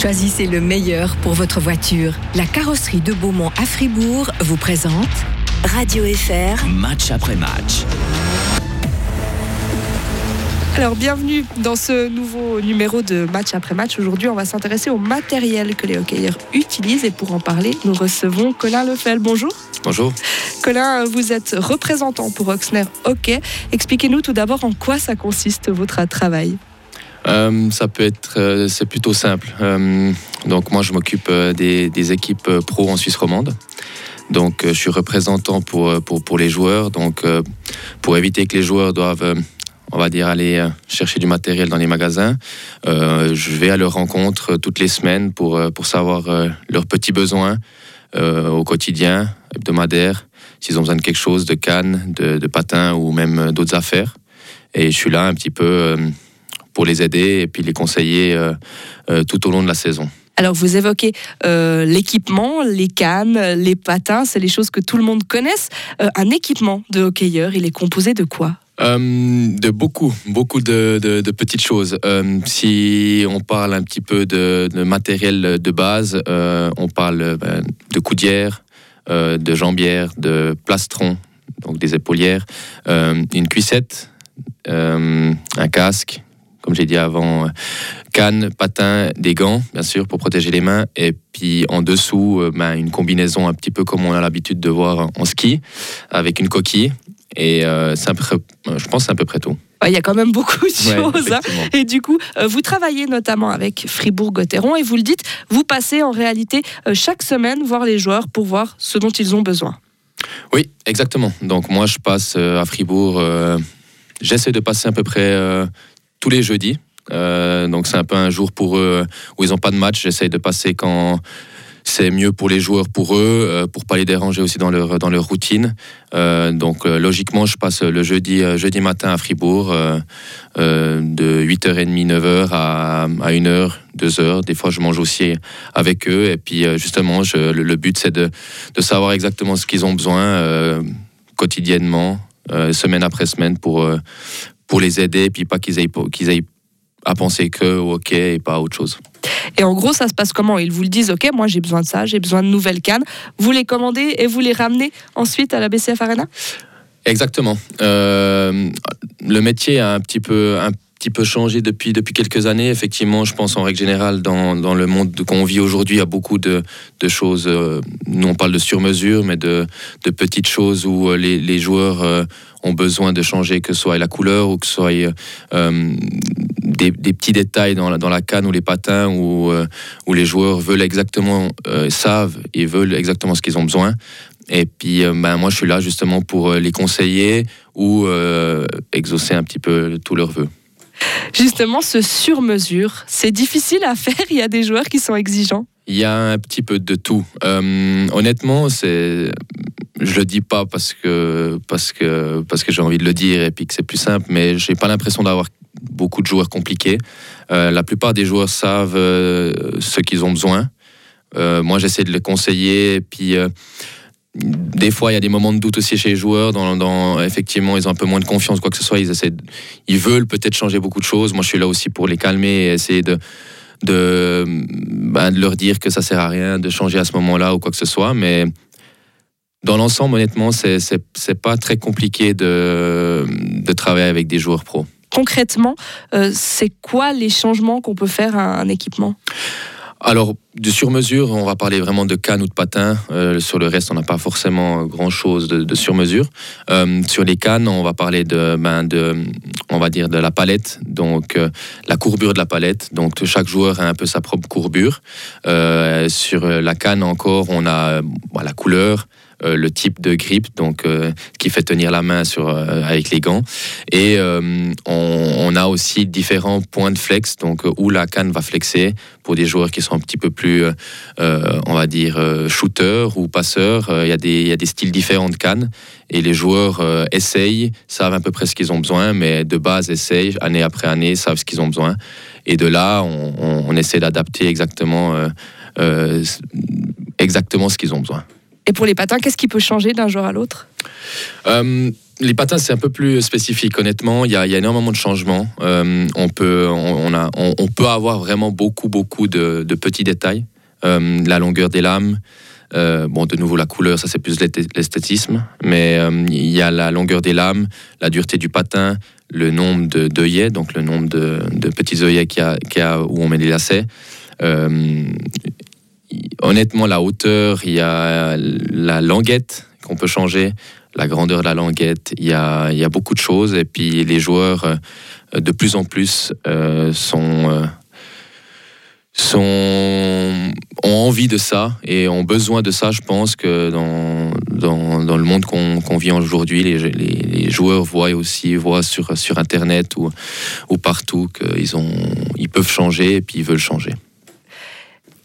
Choisissez le meilleur pour votre voiture. La carrosserie de Beaumont à Fribourg vous présente Radio FR. Match après match. Alors bienvenue dans ce nouveau numéro de match après match. Aujourd'hui, on va s'intéresser au matériel que les hockeyeurs utilisent et pour en parler, nous recevons Colin Lefel. Bonjour. Bonjour. Colin, vous êtes représentant pour Oxner Hockey. Expliquez-nous tout d'abord en quoi ça consiste votre travail. Euh, ça peut être, euh, c'est plutôt simple. Euh, donc moi, je m'occupe des, équipes pro en Suisse romande. Donc je suis représentant pour, pour, pour les joueurs. Donc pour éviter que les joueurs doivent on va dire, aller chercher du matériel dans les magasins. je vais à leur rencontre toutes les semaines pour, pour savoir leurs petits besoins au quotidien, hebdomadaire, s'ils ont besoin de quelque chose, de cannes, de, de patins ou même d'autres affaires. Et je suis là un petit peu pour les aider et puis les conseiller euh, euh, tout au long de la saison. Alors vous évoquez euh, l'équipement, les cannes, les patins, c'est les choses que tout le monde connaisse. un équipement de hockeyeur, il est composé de quoi? De beaucoup, beaucoup de, petites choses. si on parle un petit peu de, matériel de base, on parle ben, de coudières, de jambières, de plastrons, donc des épaulières, une cuissette, un casque, comme j'ai dit avant, euh, canne, patin, des gants, bien sûr, pour protéger les mains. Et puis en dessous, euh, ben, une combinaison un petit peu comme on a l'habitude de voir en ski, avec une coquille. Et euh, c'est je pense c'est à peu près tout. Il y a quand même beaucoup de choses. Hein. Et du coup, vous travaillez notamment avec Fribourg-Gotteron et vous le dites, vous passez en réalité chaque semaine voir les joueurs pour voir ce dont ils ont besoin. Oui, exactement. Donc moi, je passe à Fribourg. J'essaie de passer à peu près tous les jeudis. Euh, donc c'est un peu un jour pour eux où ils n'ont pas de match. J'essaye de passer quand c'est mieux pour les joueurs, pour eux, euh, pour pas les déranger aussi dans leur, dans leur routine. Euh, donc logiquement, je passe le jeudi, jeudi matin à Fribourg de 8h30, 9h à, à 1h, 2h. Des fois, je mange aussi avec eux. Et puis justement, je, le, but, c'est de, de, savoir exactement ce qu'ils ont besoin quotidiennement, semaine après semaine, pour, pour les aider, et puis pas qu'ils aient, qu'ils aient à penser que au hockey et pas à autre chose. Et en gros, ça se passe comment? Ils vous le disent, ok, moi j'ai besoin de ça, j'ai besoin de nouvelles cannes. Vous les commandez et vous les ramenez ensuite à la BCF Arena? Exactement. Euh, le métier a un petit peu, un petit peu changé depuis, depuis quelques années. Effectivement, je pense en règle générale, dans, dans le monde qu'on vit aujourd'hui, il y a beaucoup de, de choses. Euh, nous, on parle de sur-mesure, mais de, de, petites choses où euh, les, les joueurs ont besoin de changer, que ce soit la couleur ou que ce soit euh, des, petits détails dans la, canne ou les patins où, euh, où les joueurs veulent exactement, euh, savent et veulent exactement ce qu'ils ont besoin. Et puis, ben, moi, je suis là justement pour les conseiller ou exaucer un petit peu tous leurs vœux. Justement, ce sur-mesure, c'est difficile à faire. Il y a des joueurs qui sont exigeants. Il y a un petit peu de tout. honnêtement, c'est je le dis pas parce que parce que parce que j'ai envie de le dire et puis que c'est plus simple, mais j'ai pas l'impression d'avoir beaucoup de joueurs compliqués. Euh, la plupart des joueurs savent euh, ce qu'ils ont besoin. Euh, moi, j'essaie de les conseiller puis. des fois, il y a des moments de doute aussi chez les joueurs. Dans, effectivement, ils ont un peu moins de confiance, quoi que ce soit. Ils, essaient ils veulent peut-être changer beaucoup de choses. Moi, je suis là aussi pour les calmer et essayer de, de, ben, de leur dire que ça sert à rien de changer à ce moment-là ou quoi que ce soit. Mais dans l'ensemble, honnêtement, c'est pas très compliqué de, de travailler avec des joueurs pros. Concrètement, euh, c'est quoi les changements qu'on peut faire à un équipement? Alors, de sur-mesure, on va parler vraiment de cannes ou de patins. Euh, sur le reste, on n'a pas forcément grand-chose de, sur-mesure. Euh, sur les cannes, on va parler de, ben, de, on va dire de la palette, donc la courbure de la palette. Donc, chaque joueur a un peu sa propre courbure. sur la canne encore, on a la couleur, euh, le type de grip, donc euh, qui fait tenir la main sur, euh, avec les gants. Et on, a aussi différents points de flex, donc où la canne va flexer pour des joueurs qui sont un petit peu plus, on va dire, shooters ou passeurs. Il y, a des, y a des styles différents de cannes et les joueurs essayent, savent à peu près ce qu'ils ont besoin, mais de base essayent, année après année, savent ce qu'ils ont besoin. Et de là, on, on essaie d'adapter exactement, exactement ce qu'ils ont besoin. Et pour les patins, qu'est-ce qui peut changer d'un jour à l'autre? Euh, les patins, c'est un peu plus spécifique, honnêtement. Il y a, énormément de changements. on, peut, on, a, on, peut avoir vraiment beaucoup, beaucoup de, petits détails. la longueur des lames, bon, de nouveau, la couleur, ça c'est plus l'esthétisme, mais il y a la longueur des lames, la dureté du patin, le nombre d'œillets, donc le nombre de, petits œillets qu'il y, a, où on met les lacets. Euh, honnêtement, la hauteur, il y a la languette qu'on peut changer, la grandeur de la languette, il y a, beaucoup de choses. Et puis les joueurs, euh, de plus en plus, euh, sont sont, ont envie de ça et ont besoin de ça. Je pense que dans, dans, le monde qu'on vit aujourd'hui, les, joueurs voient aussi voient sur, sur Internet ou, ou partout qu'ils ils peuvent changer et puis ils veulent changer.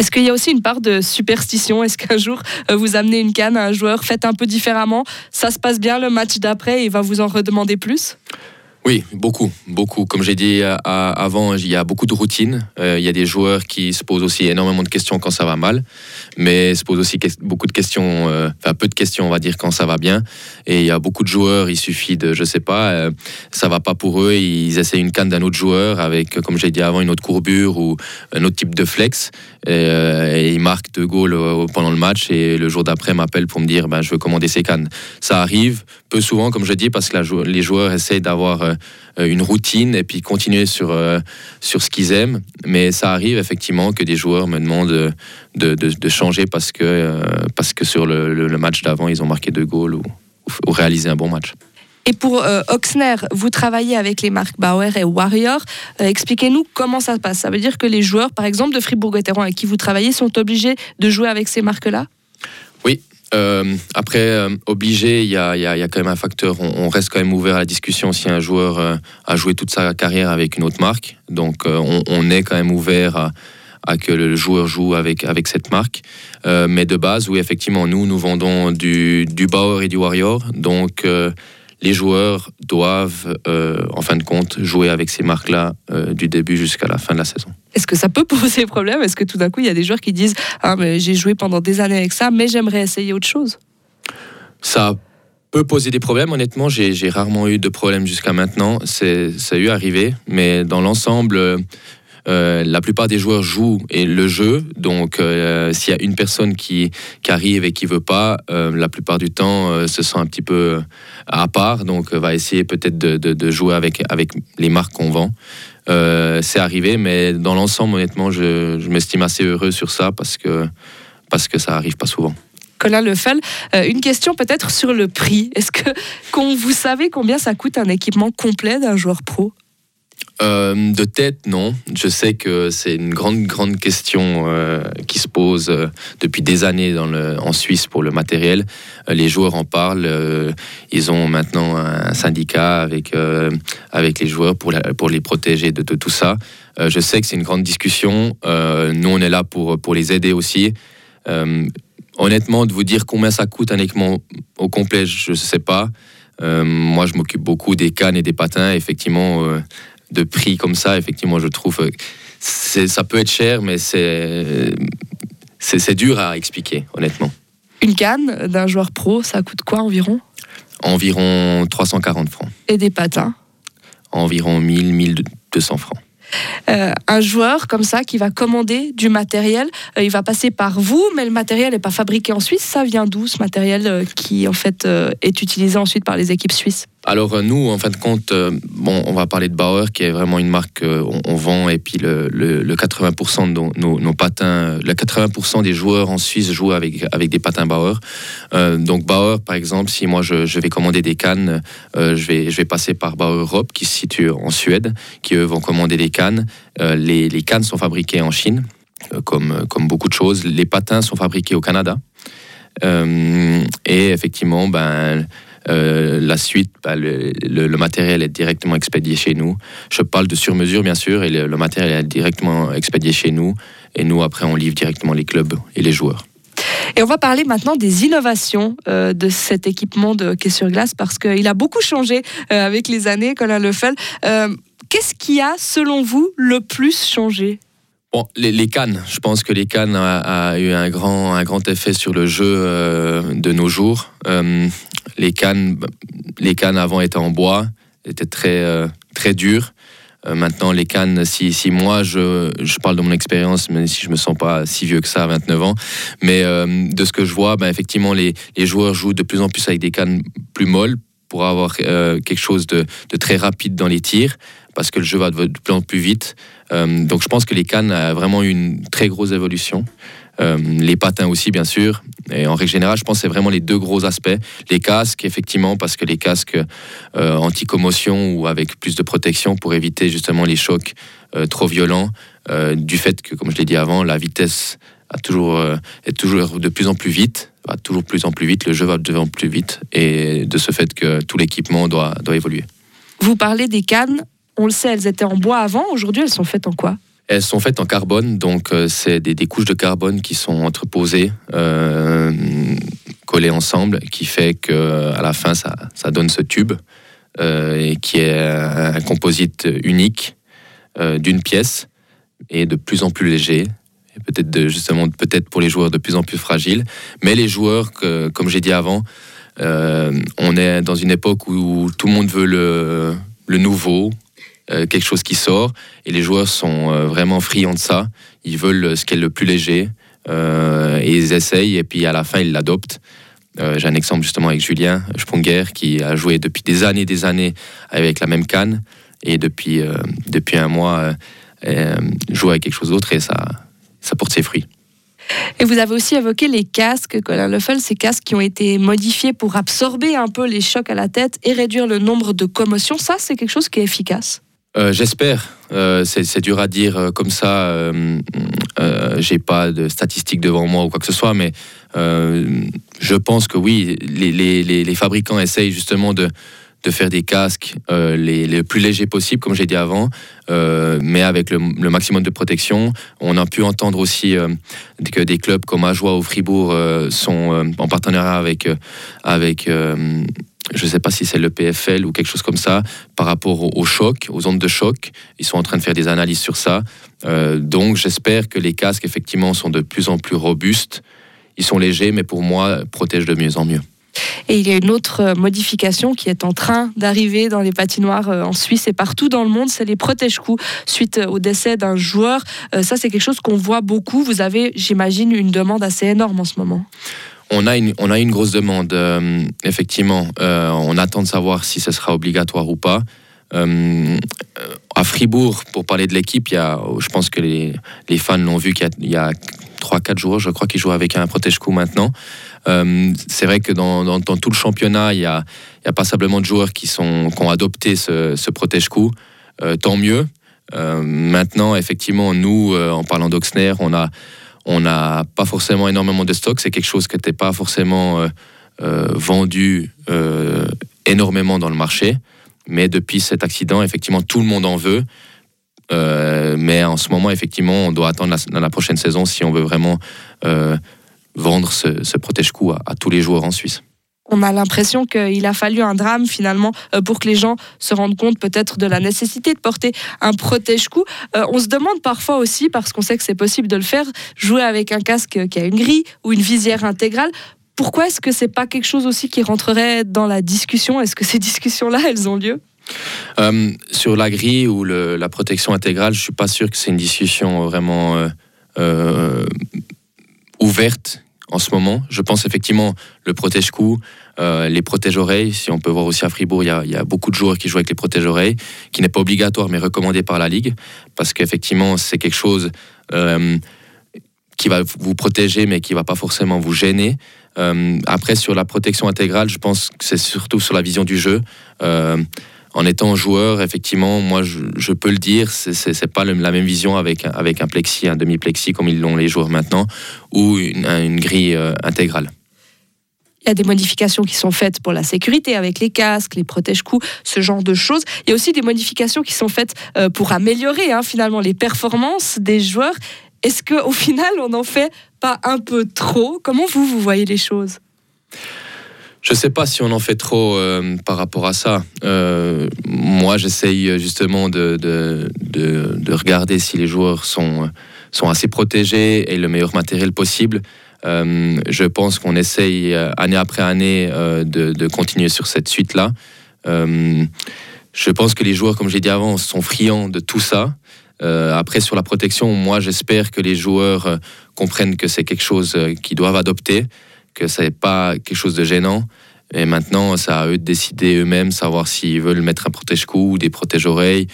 Est-ce qu'il y a aussi une part de superstition? Est-ce qu'un jour euh, vous amenez une canne à un joueur, faites un peu différemment, ça se passe bien le match d'après et il va vous en redemander plus? Oui, beaucoup, beaucoup. Comme j'ai dit euh, avant, il y a beaucoup de routines. Euh, il y a des joueurs qui se posent aussi énormément de questions quand ça va mal, mais se posent aussi beaucoup de questions, euh, enfin peu de questions, on va dire, quand ça va bien. Et il y a beaucoup de joueurs, il suffit de, je sais pas, ça va pas pour eux, ils essaient une canne d'un autre joueur avec, comme j'ai dit avant, une autre courbure ou un autre type de flex. Et, ils marquent deux goals pendant le match et le jour d'après m'appellent pour me dire, ben, je veux commander ces cannes. Ça arrive peu souvent, comme je dis, parce que les joueurs essaient d'avoir euh, une routine et puis continuer sur, euh, sur ce qu'ils aiment. Mais ça arrive effectivement que des joueurs me demandent de, changer parce que, euh, parce que sur le, match d'avant, ils ont marqué deux goals ou, réalisé un bon match. Et pour Oxner, vous travaillez avec les marques Bauer et Warrior. Expliquez-nous comment ça se passe. Ça veut dire que les joueurs, par exemple, de Fribourg-Gotteron avec qui vous travaillez, sont obligés de jouer avec ces marques-là? Euh, après, euh, obligé, il y a, quand même un facteur. On, reste quand même ouvert à la discussion si un joueur euh, a joué toute sa carrière avec une autre marque. Donc, on, est quand même ouvert à, à, que le joueur joue avec, avec cette marque. mais de base, oui, effectivement, nous, nous vendons du, du Bauer et du Warrior. Donc, les joueurs doivent, en fin de compte, jouer avec ces marques-là du début jusqu'à la fin de la saison. Est-ce que ça peut poser problème? Est-ce que tout d'un coup, il y a des joueurs qui disent Ah, mais j'ai joué pendant des années avec ça, mais j'aimerais essayer autre chose? Ça peut poser des problèmes. Honnêtement, j'ai rarement eu de problèmes jusqu'à maintenant. Ça a eu arrivé, mais dans l'ensemble, euh, la plupart des joueurs jouent et le jeu. Donc, euh, s'il y a une personne qui, arrive et qui veut pas, euh, la plupart du temps, se sent un petit peu à part. Donc, va essayer peut-être de, jouer avec, avec les marques qu'on vend. C'est arrivé, mais dans l'ensemble, honnêtement, je, m'estime assez heureux sur ça parce que, parce que ça arrive pas souvent. Colin Lefel, une question peut-être sur le prix. Est-ce que vous savez combien ça coûte un équipement complet d'un joueur pro? Euh, de tête, non. Je sais que c'est une grande, grande question euh, qui se pose euh, depuis des années en Suisse pour le matériel. les joueurs en parlent. ils ont maintenant un syndicat avec, avec les joueurs pour, pour les protéger de, tout ça. je sais que c'est une grande discussion. nous, on est là pour, pour les aider aussi. honnêtement, de vous dire combien ça coûte un équipement au complet, je ne sais pas. moi, je m'occupe beaucoup des cannes et des patins. Effectivement, de prix comme ça, effectivement, je trouve euh, ça peut être cher, mais c'est c'est dur à expliquer, honnêtement. Une canne d'un joueur pro, ça coûte quoi environ? Environ 340 francs. Et des patins Environ 1000, 1200 francs. Euh, un joueur comme ça qui va commander du matériel, euh, il va passer par vous, mais le matériel n'est pas fabriqué en Suisse. Ça vient d'où ce matériel euh, qui en fait est utilisé ensuite par les équipes suisses? Alors nous, en fin de compte, bon, on va parler de Bauer, qui est vraiment une marque qu'on on vend, et puis le, 80% de nos, patins, le 80% des joueurs en Suisse jouent avec, des patins Bauer. donc Bauer, par exemple, si moi je, vais commander des cannes, je, vais, passer par Bauer Europe, qui se situe en Suède, qui eux vont commander des cannes euh, les, cannes sont fabriquées en Chine, euh, comme, comme beaucoup de choses. Les patins sont fabriqués au Canada. Euh, et effectivement, ben, la suite, ben, le, matériel est directement expédié chez nous. Je parle de sur-mesure, bien sûr, et le, matériel est directement expédié chez nous. Et nous, après, on livre directement les clubs et les joueurs. Et on va parler maintenant des innovations de cet équipement de quai sur glace parce qu'il a beaucoup changé avec les années, Colin Lefel. Qu'est-ce qui a, selon vous, le plus changé? Bon, les, cannes, je pense que les cannes a, eu un grand, un grand effet sur le jeu de nos jours. les cannes, les cannes avant étaient en bois, étaient très, très dures. Euh, maintenant, les cannes, si, moi, je, je, parle de mon expérience, même si je me sens pas si vieux que ça, à 29 ans, mais euh, de ce que je vois, ben, effectivement, les, les, joueurs jouent de plus en plus avec des cannes plus molles pour avoir euh, quelque chose de, de, très rapide dans les tirs, parce que le jeu va de plus en plus vite. donc je pense que les cannes a vraiment eu une très grosse évolution. Euh, les patins aussi, bien sûr. Et en règle générale, je pense que c'est vraiment les deux gros aspects. Les casques, effectivement, parce que les casques euh, anti-commotion ou avec plus de protection pour éviter justement les chocs euh, trop violents, du fait que, comme je l'ai dit avant, la vitesse est toujours de plus en plus vite, va toujours plus en plus vite, le jeu va de plus en plus vite, et de ce fait que tout l'équipement doit, doit évoluer. Vous parlez des cannes, on le sait, elles étaient en bois avant, aujourd'hui elles sont faites en quoi? Elles sont faites en carbone, donc euh, c'est des, couches de carbone qui sont entreposées, euh, collées ensemble, qui fait que à la fin ça, donne ce tube euh, et qui est un, composite unique d'une pièce et de plus en plus léger. Et peut-être justement peut-être pour les joueurs de plus en plus fragiles, mais les joueurs, comme j'ai dit avant, on est dans une époque où, tout le monde veut le nouveau, euh, quelque chose qui sort. Et les joueurs sont euh, vraiment friands de ça. Ils veulent ce qui est le plus léger. Euh, et ils essayent. Et puis à la fin, ils l'adoptent. J'ai un exemple justement avec Julien Sponger qui a joué depuis des années des années avec la même canne. Et depuis, depuis un mois, joue avec quelque chose d'autre et ça, ça porte ses fruits. Et vous avez aussi évoqué les casques, Colin Leffel, ces casques qui ont été modifiés pour absorber un peu les chocs à la tête et réduire le nombre de commotions. Ça, c'est quelque chose qui est efficace? Euh, j'espère. Euh, c'est dur à dire euh, comme ça. J'ai pas de statistiques devant moi ou quoi que ce soit, mais je pense que oui, les, fabricants essayent justement de, faire des casques les, plus légers possibles, comme j'ai dit avant, mais avec le, maximum de protection. On a pu entendre aussi que des clubs comme Ajoie ou Fribourg sont en partenariat avec je ne sais pas si c'est le PFL ou quelque chose comme ça, par rapport au, choc, aux ondes de choc. Ils sont en train de faire des analyses sur ça. Euh, donc j'espère que les casques, effectivement, sont de plus en plus robustes. Ils sont légers, mais pour moi, protègent de mieux en mieux. Et il y a une autre euh, modification qui est en train d'arriver dans les patinoires euh, en Suisse et partout dans le monde, c'est les protège-coups suite au décès d'un joueur. Ça, c'est quelque chose qu'on voit beaucoup. Vous avez, j'imagine, une demande assez énorme en ce moment on a une, on a une grosse demande, euh, effectivement. Euh, on attend de savoir si ce sera obligatoire ou pas. Euh, à Fribourg, pour parler de l'équipe, je pense que les, fans l'ont vu qu'il y a, 3-4 jours, je crois, qu'ils jouent avec un protège-coup maintenant. c'est vrai que dans, tout le championnat, il y a, il y a de joueurs qui, sont, qui ont adopté ce, ce protège-coup. tant mieux. maintenant, effectivement, nous, en parlant d'Oxner, on a on n'a pas forcément énormément de stock. C'est quelque chose qui n'était pas forcément euh, euh, vendu euh, énormément dans le marché. Mais depuis cet accident, effectivement, tout le monde en veut. mais en ce moment, effectivement, on doit attendre la, la prochaine saison si on veut vraiment vendre ce, protège-coup à tous les joueurs en Suisse on a l'impression qu'il a fallu un drame finalement euh, pour que les gens se rendent compte peut-être de la nécessité de porter un protège-cou. Euh, on se demande parfois aussi, parce qu'on sait que c'est possible de le faire, jouer avec un casque qui a une grille ou une visière intégrale. Pourquoi est-ce que c'est pas quelque chose aussi qui rentrerait dans la discussion? Est-ce que ces discussions-là, elles ont lieu? Euh, Sur la grille ou la protection intégrale, je suis pas sûr que c'est une discussion vraiment ouverte en ce moment. Je pense effectivement le protège-cou, euh, les protège-oreilles. Si on peut voir aussi à Fribourg, il y, a, beaucoup de joueurs qui jouent avec les protège-oreilles, qui n'est pas obligatoire mais recommandé par la Ligue, parce qu'effectivement c'est quelque chose euh, qui va vous protéger mais qui va pas forcément vous gêner. Euh, après sur la protection intégrale, je pense que c'est surtout sur la vision du jeu en étant joueur, effectivement, moi, je, peux le dire, c'est pas la même vision avec, avec un plexi, un demi-plexi comme ils l'ont les joueurs maintenant, ou une, grille euh, intégrale. Il y a des modifications qui sont faites pour la sécurité avec les casques, les protège-coups, ce genre de choses. Il y a aussi des modifications qui sont faites euh, pour améliorer hein, finalement les performances des joueurs. Est-ce qu'au final, on n'en fait pas un peu trop? Comment vous, vous voyez les choses? Je ne sais pas si on en fait trop euh, par rapport à ça. Euh, moi, j'essaye justement de, de, de, regarder si les joueurs sont, sont assez protégés et le meilleur matériel possible. Euh, je pense qu'on essaye année après année de, continuer sur cette suite-là. je pense que les joueurs, comme j'ai dit avant, sont friands de tout ça. après, sur la protection, moi, j'espère que les joueurs comprennent que c'est quelque chose qu'ils doivent adopter que ça n'est pas quelque chose de gênant. Et maintenant, c'est à eux de décider eux-mêmes, savoir s'ils veulent mettre un protège-cou ou des protège-oreilles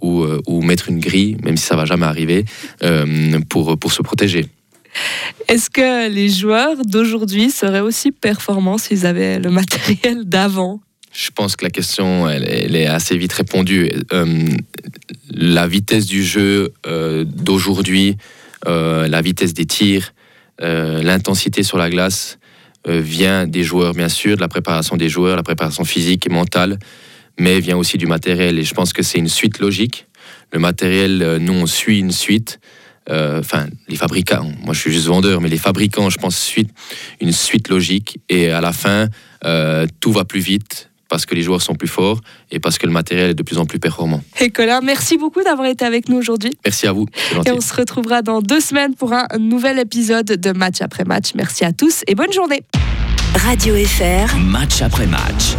ou, euh, ou, mettre une grille, même si ça va jamais arriver, euh, pour, pour se protéger. Est-ce que les joueurs d'aujourd'hui seraient aussi performants s'ils avaient le matériel d'avant? Je pense que la question, elle, est assez vite répondue. Euh, la vitesse du jeu d'aujourd'hui, la vitesse des tirs, l'intensité sur la glace, vient des joueurs, bien sûr, de la préparation des joueurs, la préparation physique et mentale, mais vient aussi du matériel. Et je pense que c'est une suite logique. Le matériel, euh, nous, on suit une suite. Euh, enfin, les fabricants, moi je suis juste vendeur, mais les fabricants, je pense, suite, une suite logique. Et à la fin, tout va plus vite, parce que les joueurs sont plus forts et parce que le matériel est de plus en plus performant. Et Colin, merci beaucoup d'avoir été avec nous aujourd'hui. Merci à vous. Et on se retrouvera dans deux semaines pour un nouvel épisode de Match après match. Merci à tous et bonne journée. Radio FR. Match après match.